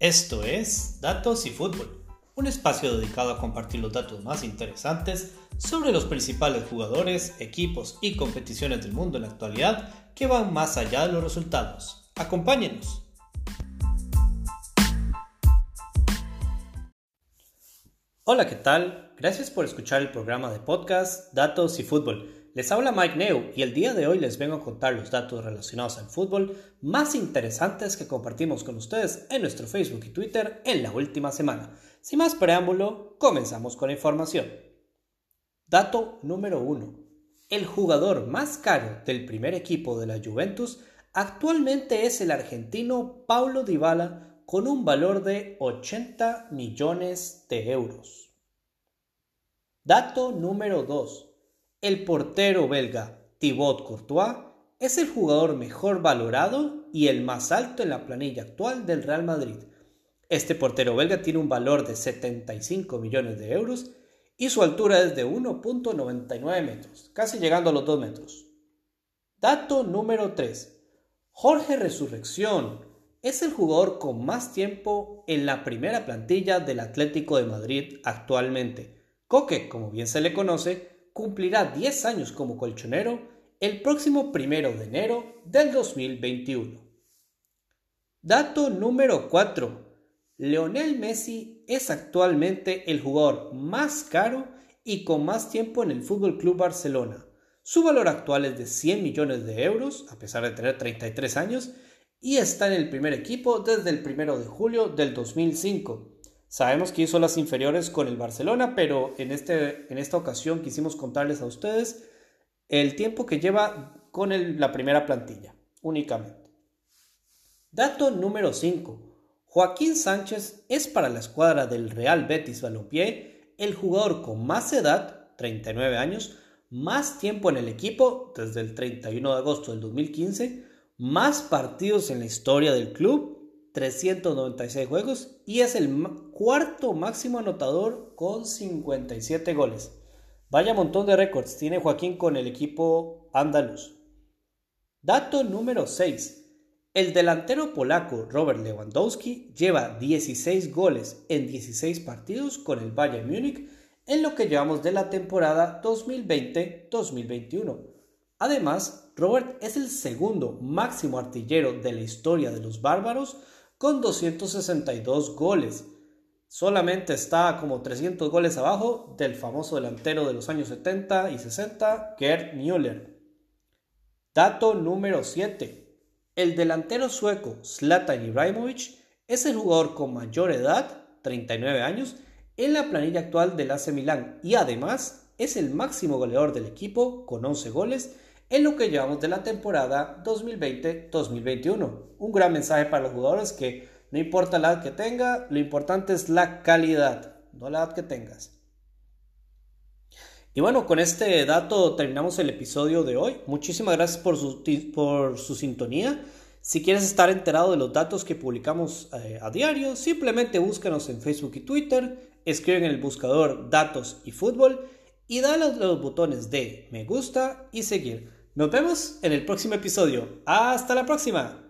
Esto es Datos y Fútbol, un espacio dedicado a compartir los datos más interesantes sobre los principales jugadores, equipos y competiciones del mundo en la actualidad que van más allá de los resultados. Acompáñenos. Hola, ¿qué tal? Gracias por escuchar el programa de podcast Datos y Fútbol. Les habla Mike Neu y el día de hoy les vengo a contar los datos relacionados al fútbol más interesantes que compartimos con ustedes en nuestro Facebook y Twitter en la última semana. Sin más preámbulo, comenzamos con la información. Dato número 1. El jugador más caro del primer equipo de la Juventus actualmente es el argentino Paulo Dybala con un valor de 80 millones de euros. Dato número 2. El portero belga Thibaut Courtois es el jugador mejor valorado y el más alto en la planilla actual del Real Madrid. Este portero belga tiene un valor de 75 millones de euros y su altura es de 1.99 metros, casi llegando a los 2 metros. Dato número 3. Jorge Resurrección es el jugador con más tiempo en la primera plantilla del Atlético de Madrid actualmente. Coque, como bien se le conoce, cumplirá 10 años como colchonero el próximo primero de enero del 2021. Dato número 4. Leonel Messi es actualmente el jugador más caro y con más tiempo en el Fútbol Club Barcelona. Su valor actual es de 100 millones de euros, a pesar de tener 33 años, y está en el primer equipo desde el 1 de julio del 2005. Sabemos que hizo las inferiores con el Barcelona, pero en, este, en esta ocasión quisimos contarles a ustedes el tiempo que lleva con la primera plantilla, únicamente. Dato número 5. Joaquín Sánchez es para la escuadra del Real Betis Balompié el jugador con más edad, 39 años, más tiempo en el equipo desde el 31 de agosto del 2015, más partidos en la historia del club 396 juegos y es el cuarto máximo anotador con 57 goles. Vaya montón de récords tiene Joaquín con el equipo andaluz. Dato número 6. El delantero polaco Robert Lewandowski lleva 16 goles en 16 partidos con el Bayern Múnich en lo que llevamos de la temporada 2020-2021. Además, Robert es el segundo máximo artillero de la historia de los bárbaros con 262 goles. Solamente está como 300 goles abajo del famoso delantero de los años 70 y 60, Gerd Müller. Dato número 7. El delantero sueco Zlatan Ibrahimovic es el jugador con mayor edad, 39 años, en la planilla actual del AC Milan y además es el máximo goleador del equipo con 11 goles en lo que llevamos de la temporada 2020-2021. Un gran mensaje para los jugadores que no importa la edad que tenga, lo importante es la calidad, no la edad que tengas. Y bueno, con este dato terminamos el episodio de hoy. Muchísimas gracias por su, por su sintonía. Si quieres estar enterado de los datos que publicamos eh, a diario, simplemente búscanos en Facebook y Twitter, escriben en el buscador datos y fútbol y dale los botones de me gusta y seguir. Nos vemos en el próximo episodio. Hasta la próxima.